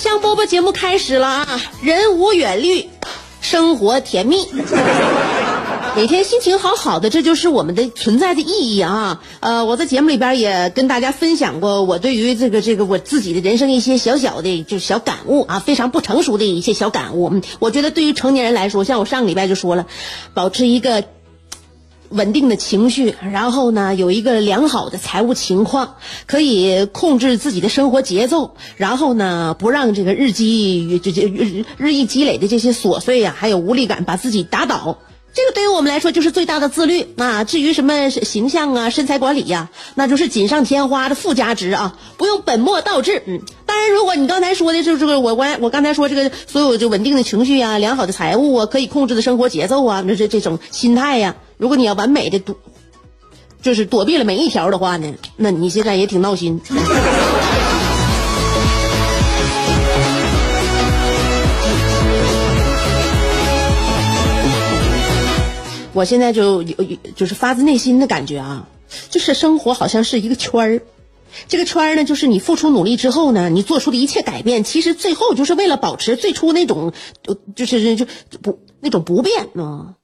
香饽饽节目开始了啊！人无远虑，生活甜蜜。每天心情好好的，这就是我们的存在的意义啊！呃，我在节目里边也跟大家分享过我对于这个这个我自己的人生一些小小的就小感悟啊，非常不成熟的一些小感悟。嗯我觉得对于成年人来说，像我上个礼拜就说了，保持一个稳定的情绪，然后呢，有一个良好的财务情况，可以控制自己的生活节奏，然后呢，不让这个日积这这日日益积累的这些琐碎呀、还有无力感把自己打倒。这个对于我们来说就是最大的自律啊！至于什么形象啊、身材管理呀、那就是锦上添花的附加值啊，不用本末倒置。嗯，当然，如果你刚才说的就是这个，我我我刚才说这个所有就稳定的情绪啊、良好的财务啊、可以控制的生活节奏啊，那这这种心态呀、如果你要完美的躲，就是躲避了每一条的话呢，那你现在也挺闹心。我现在就有就是发自内心的感觉啊，就是生活好像是一个圈儿，这个圈儿呢，就是你付出努力之后呢，你做出的一切改变，其实最后就是为了保持最初那种，就是就不那种不变啊。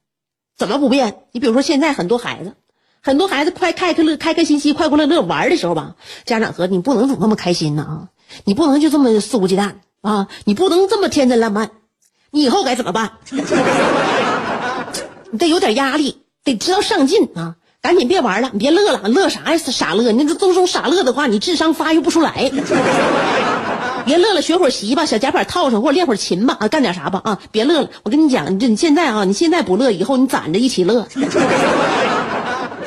怎么不变？你比如说现在很多孩子，很多孩子快开开乐开开心心、快快乐乐玩的时候吧，家长和你不能总那么开心呢啊，你不能就这么肆无忌惮啊，你不能这么天真烂漫，你以后该怎么办？你得有点压力，得知道上进啊！赶紧别玩了，你别乐了，乐啥呀？傻乐！你这都说傻乐的话，你智商发育不出来。别乐了，学会儿习吧，小夹板套上，或者练会儿琴吧，啊，干点啥吧啊！别乐了，我跟你讲，你这你现在啊，你现在不乐，以后你攒着一起乐。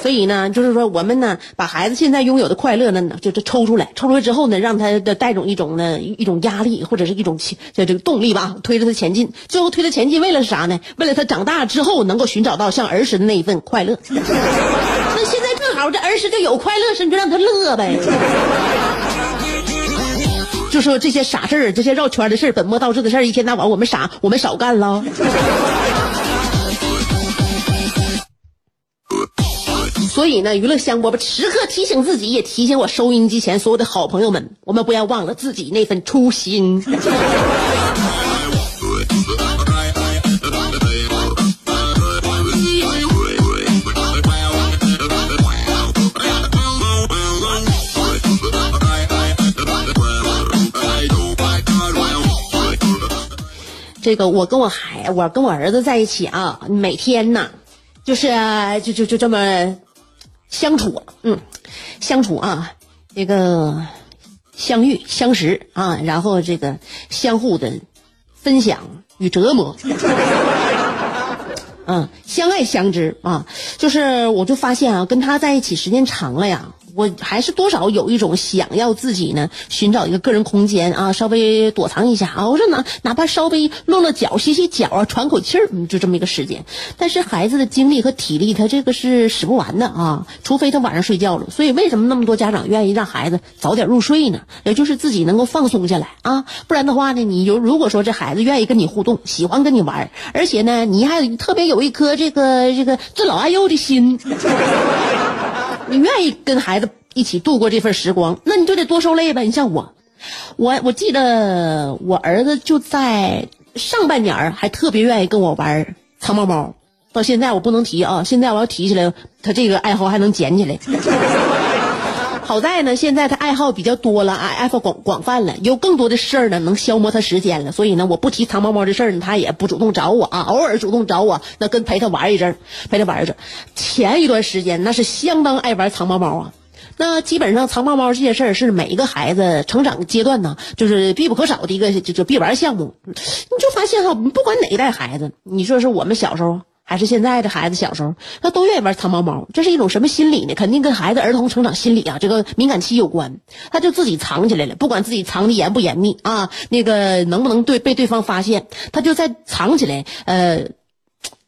所以呢，就是说我们呢，把孩子现在拥有的快乐呢，就就抽出来，抽出来之后呢，让他的带种一种呢一种压力或者是一种情这个动力吧，推着他前进。最后推他前进，为了是啥呢？为了他长大之后能够寻找到像儿时的那一份快乐。那现在正好这儿时就有快乐时，你就让他乐呗。就说这些傻事儿，这些绕圈的事儿，本末倒置的事儿，一天到晚我们傻，我们少干了。所以呢，娱乐香饽饽时刻提醒自己，也提醒我收音机前所有的好朋友们，我们不要忘了自己那份初心。这个我跟我孩，我跟我儿子在一起啊，每天呐，就是就就就这么相处，嗯，相处啊，这个相遇相识啊，然后这个相互的分享与折磨，嗯，相爱相知啊，就是我就发现啊，跟他在一起时间长了呀。我还是多少有一种想要自己呢，寻找一个个人空间啊，稍微躲藏一下啊。我说哪哪怕稍微落落脚、歇歇脚啊，喘口气儿，就这么一个时间。但是孩子的精力和体力，他这个是使不完的啊，除非他晚上睡觉了。所以为什么那么多家长愿意让孩子早点入睡呢？也就是自己能够放松下来啊。不然的话呢，你有如果说这孩子愿意跟你互动，喜欢跟你玩，而且呢，你还特别有一颗这个这个尊老爱幼的心。你愿意跟孩子一起度过这份时光，那你就得多受累呗。你像我，我我记得我儿子就在上半年还特别愿意跟我玩藏猫猫，到现在我不能提啊，现在我要提起来，他这个爱好还能捡起来。好在呢，现在他爱好比较多了，爱爱好广广泛了，有更多的事儿呢能消磨他时间了。所以呢，我不提藏猫猫的事儿呢，他也不主动找我啊，偶尔主动找我，那跟陪他玩一阵，陪他玩一阵。前一段时间那是相当爱玩藏猫猫啊。那基本上藏猫猫这件事儿是每一个孩子成长阶段呢，就是必不可少的一个就就必玩项目。你就发现哈，不管哪一代孩子，你说是我们小时候。还是现在的孩子小时候，他都愿意玩藏猫猫，这是一种什么心理呢？肯定跟孩子儿童成长心理啊，这个敏感期有关。他就自己藏起来了，不管自己藏的严不严密啊，那个能不能对被对方发现，他就在藏起来，呃，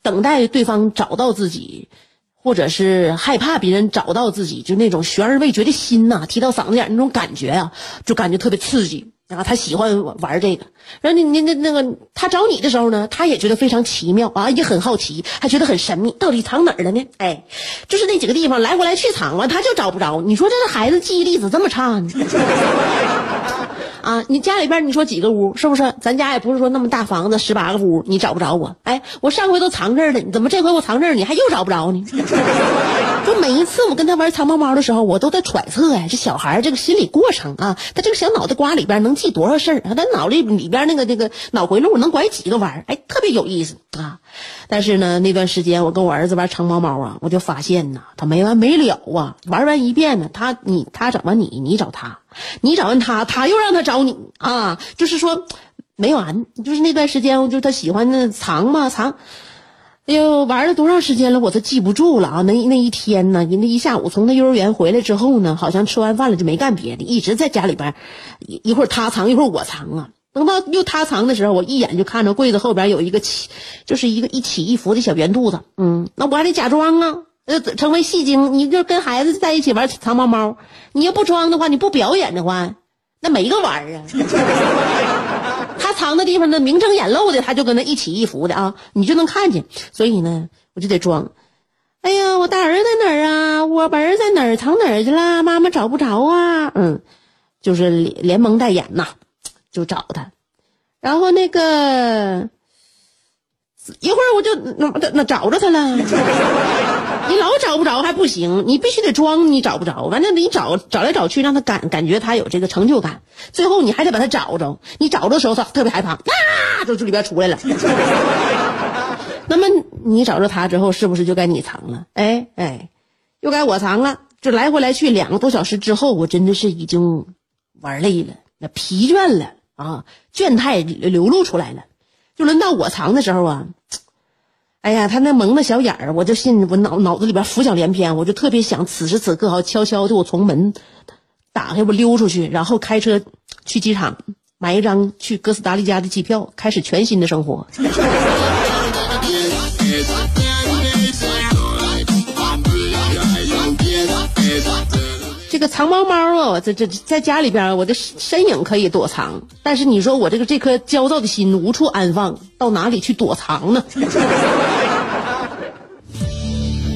等待对方找到自己，或者是害怕别人找到自己，就那种悬而未决的心呐，提到嗓子眼那种感觉啊，就感觉特别刺激。啊，他喜欢玩这个，然后你你那那个他找你的时候呢，他也觉得非常奇妙啊，也很好奇，还觉得很神秘，到底藏哪儿了呢？哎，就是那几个地方来回来去藏完，他就找不着。你说这个孩子记忆力怎么这么差呢？啊，你家里边你说几个屋是不是？咱家也不是说那么大房子，十八个屋，你找不着我。哎，我上回都藏这儿了，你怎么这回我藏这儿，你还又找不着呢？就每一次我跟他玩藏猫猫的时候，我都在揣测呀，这小孩这个心理过程啊，他这个小脑袋瓜里边能记多少事儿啊？他脑里里边那个那个脑回路能拐几个弯？哎，特别有意思啊！但是呢，那段时间我跟我儿子玩藏猫猫啊，我就发现呐，他没完没了啊，玩完一遍呢，他你他找完你，你找他。你找完他，他又让他找你啊，就是说没完。就是那段时间，就他喜欢那藏嘛藏，哎呦，玩了多长时间了，我都记不住了啊。那那一天呢，那一下午从他幼儿园回来之后呢，好像吃完饭了就没干别的，一直在家里边，一一会儿他藏，一会儿我藏啊。等到又他藏的时候，我一眼就看着柜子后边有一个起，就是一个一起一伏的小圆肚子。嗯，那我还得假装啊。呃，成为戏精，你就跟孩子在一起玩藏猫猫，你要不装的话，你不表演的话，那没个玩儿啊。藏的地方，那明睁眼露的，他就跟那一起一伏的啊，你就能看见。所以呢，我就得装。哎呀，我大儿在哪儿啊？我儿在哪儿？藏哪儿去了？妈妈找不着啊。嗯，就是连蒙带掩呐，就找他。然后那个一会儿我就那那找着他了。你老找不着还不行，你必须得装你找不着，完了你找找来找去，让他感感觉他有这个成就感，最后你还得把他找着。你找着的时候，他特别害怕，啊，就从里边出来了。那么你找着他之后，是不是就该你藏了？哎哎，又该我藏了。这来回来去两个多小时之后，我真的是已经玩累了，那疲倦了啊，倦态流露出来了。就轮到我藏的时候啊。哎呀，他那蒙的小眼儿，我就信我脑脑子里边浮想联翩，我就特别想此时此刻好，悄悄的我从门打开，我溜出去，然后开车去机场买一张去哥斯达黎加的机票，开始全新的生活。个藏猫猫啊，我这这在家里边，我的身影可以躲藏，但是你说我这个这颗焦躁的心无处安放，到哪里去躲藏呢？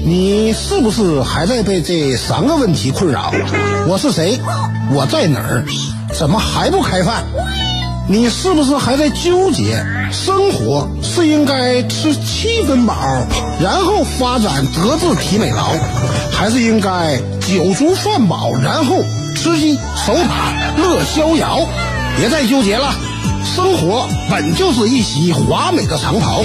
你是不是还在被这三个问题困扰？我是谁？我在哪儿？怎么还不开饭？你是不是还在纠结？生活是应该吃七分饱，然后发展德智体美劳，还是应该酒足饭饱，然后吃鸡守塔乐逍遥？别再纠结了，生活本就是一袭华美的长袍。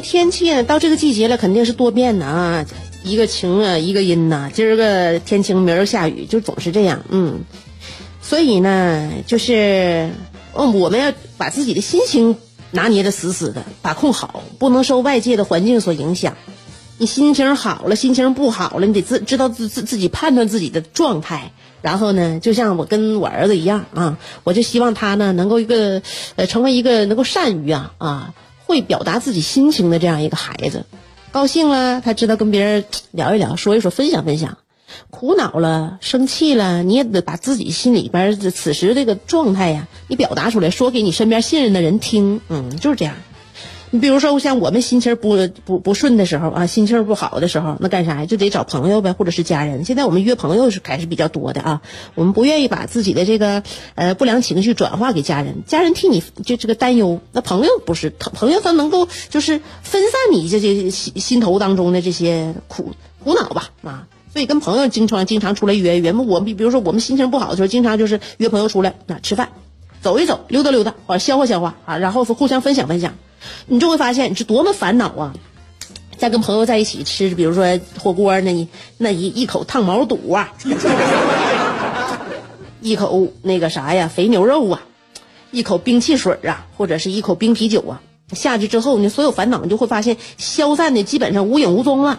天气呢，到这个季节了，肯定是多变的啊，一个晴啊，一个阴呐、今儿个天晴，明儿下雨，就总是这样。嗯，所以呢，就是，嗯，我们要把自己的心情拿捏的死死的，把控好，不能受外界的环境所影响。你心情好了，心情不好了，你得自知道自自自己判断自己的状态。然后呢，就像我跟我儿子一样啊，我就希望他呢能够一个呃成为一个能够善于啊啊会表达自己心情的这样一个孩子。高兴了，他知道跟别人聊一聊，说一说，分享分享；苦恼了，生气了，你也得把自己心里边的此时这个状态呀，你表达出来，说给你身边信任的人听。嗯，就是这样。你比如说，像我们心情不不不顺的时候啊，心情不好的时候，那干啥呀？就得找朋友呗，或者是家人。现在我们约朋友是还是比较多的啊。我们不愿意把自己的这个呃不良情绪转化给家人，家人替你就这个担忧。那朋友不是，他朋友他能够就是分散你这些心心头当中的这些苦苦恼吧啊。所以跟朋友经常经常出来约约。我们比如说我们心情不好的时候，经常就是约朋友出来啊吃饭，走一走，溜达溜达，啊消化消化啊，然后是互相分享分享。你就会发现你是多么烦恼啊！在跟朋友在一起吃，比如说火锅那一那一一口烫毛肚啊，一口那个啥呀肥牛肉啊，一口冰汽水啊，或者是一口冰啤酒啊，下去之后，你所有烦恼你就会发现消散的基本上无影无踪了。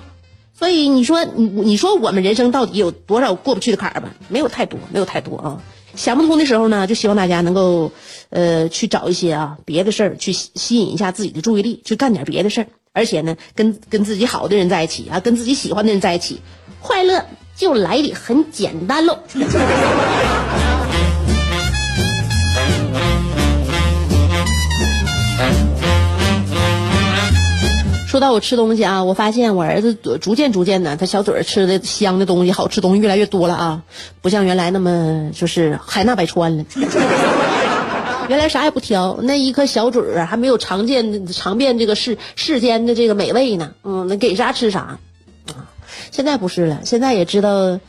所以你说你你说我们人生到底有多少过不去的坎儿吧？没有太多，没有太多啊。想不通的时候呢，就希望大家能够，呃，去找一些啊别的事儿，去吸吸引一下自己的注意力，去干点别的事儿。而且呢，跟跟自己好的人在一起啊，跟自己喜欢的人在一起，快乐就来的很简单喽。说到我吃东西啊，我发现我儿子逐渐逐渐的，他小嘴儿吃的香的东西、好吃东西越来越多了啊，不像原来那么就是海纳百川了。原来啥也不挑，那一颗小嘴儿，还没有尝见尝遍这个世世间的这个美味呢。嗯，那给啥吃啥啊。现在不是了，现在也知道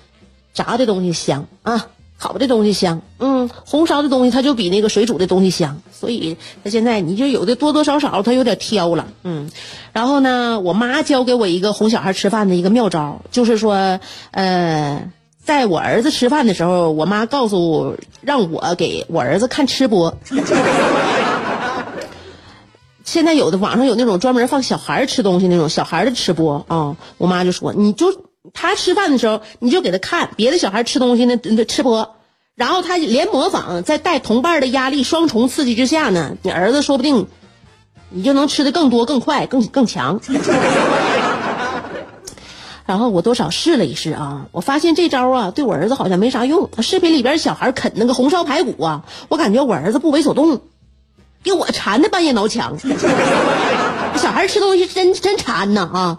炸的东西香啊，烤的东西香。嗯，红烧的东西它就比那个水煮的东西香，所以他现在你就有的多多少少他有点挑了。嗯，然后呢，我妈教给我一个哄小孩吃饭的一个妙招，就是说，呃。在我儿子吃饭的时候，我妈告诉我让我给我儿子看吃播。现在有的网上有那种专门放小孩吃东西那种小孩的吃播啊、我妈就说，你就他吃饭的时候，你就给他看别的小孩吃东西那那吃播，然后他连模仿，在带同伴的压力双重刺激之下呢，你儿子说不定你就能吃的更多、更快、更更强。然后我多少试了一试啊，我发现这招啊对我儿子好像没啥用。视频里边小孩啃那个红烧排骨啊，我感觉我儿子不为所动，给我馋的半夜挠墙。小孩吃东西真真馋呐啊！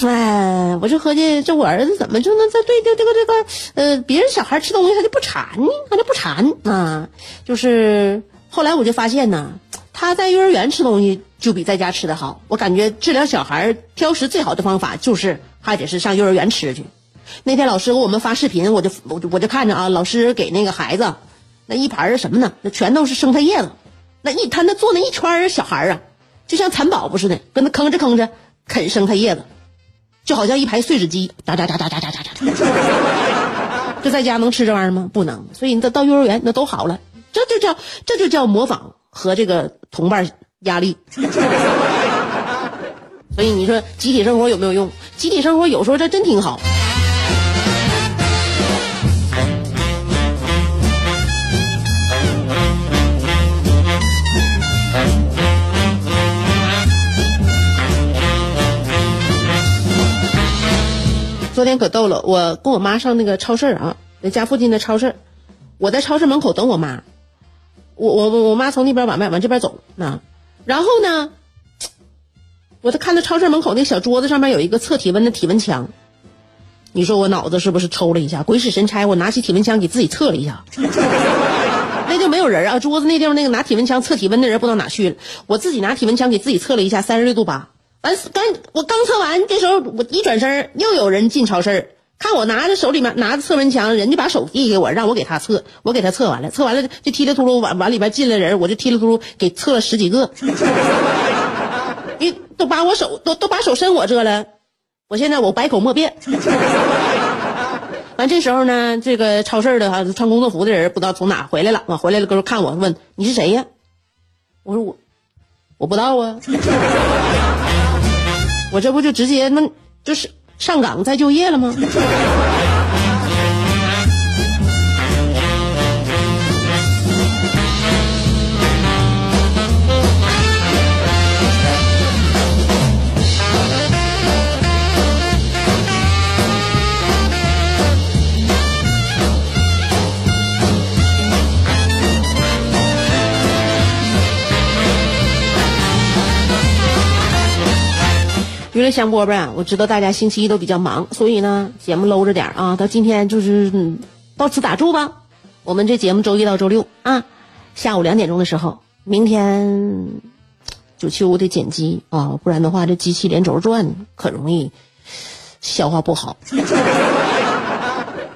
哎，我就合计这我儿子怎么就能在对这这个这个呃别人小孩吃东西他就不馋呢？他就不馋啊？就是后来我就发现呢，他在幼儿园吃东西就比在家吃的好。我感觉治疗小孩挑食最好的方法就是还得是上幼儿园吃去。那天老师给我们发视频，我就我就我就看着啊，老师给那个孩子那一盘儿什么呢？那全都是生菜叶子，那一他那坐那一圈儿小孩啊，就像蚕宝宝似的，跟那吭哧吭哧啃生菜叶子，就好像一排碎纸机，喳喳喳喳喳喳喳喳。这在家能吃这玩意儿吗？不能。所以你到到幼儿园那都好了，这就叫这就叫模仿和这个同伴压力。所以你说集体生活有没有用？集体生活有时候这真挺好。昨天可逗了，我跟我妈上那个超市啊，那家附近的超市，我在超市门口等我妈，我我我妈从那边往外往这边走啊，然后呢，我就看到超市门口那小桌子上面有一个测体温的体温枪，你说我脑子是不是抽了一下？鬼使神差，我拿起体温枪给自己测了一下，那就没有人啊，桌子那地方那个拿体温枪测体温的人不知道哪去。了，我自己拿体温枪给自己测了一下，三十六度八。完刚我刚测完，这时候我一转身，又有人进超市，看我拿着手里面拿着测温枪，人家把手递给我，让我给他测，我给他测完了，测完了就踢里秃噜往往里边进来人，我就踢里秃噜给测了十几个。你都把我手都都把手伸我这了，我现在我百口莫辩。完这时候呢，这个超市的哈穿工作服的人不知道从哪回来了，完回来了，哥看我问你是谁呀？我说我我不知道啊，我这不就直接那就是上岗再就业了吗？娱乐香饽饽，我知道大家星期一都比较忙，所以呢，节目搂着点啊。到今天就是、嗯、到此打住吧。我们这节目周一到周六啊，下午两点钟的时候，明天九七五得剪辑啊，不然的话这机器连轴转，可容易消化不好。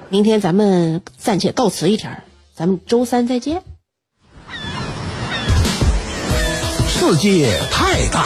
明天咱们暂且告辞一天，咱们周三再见。世界太大，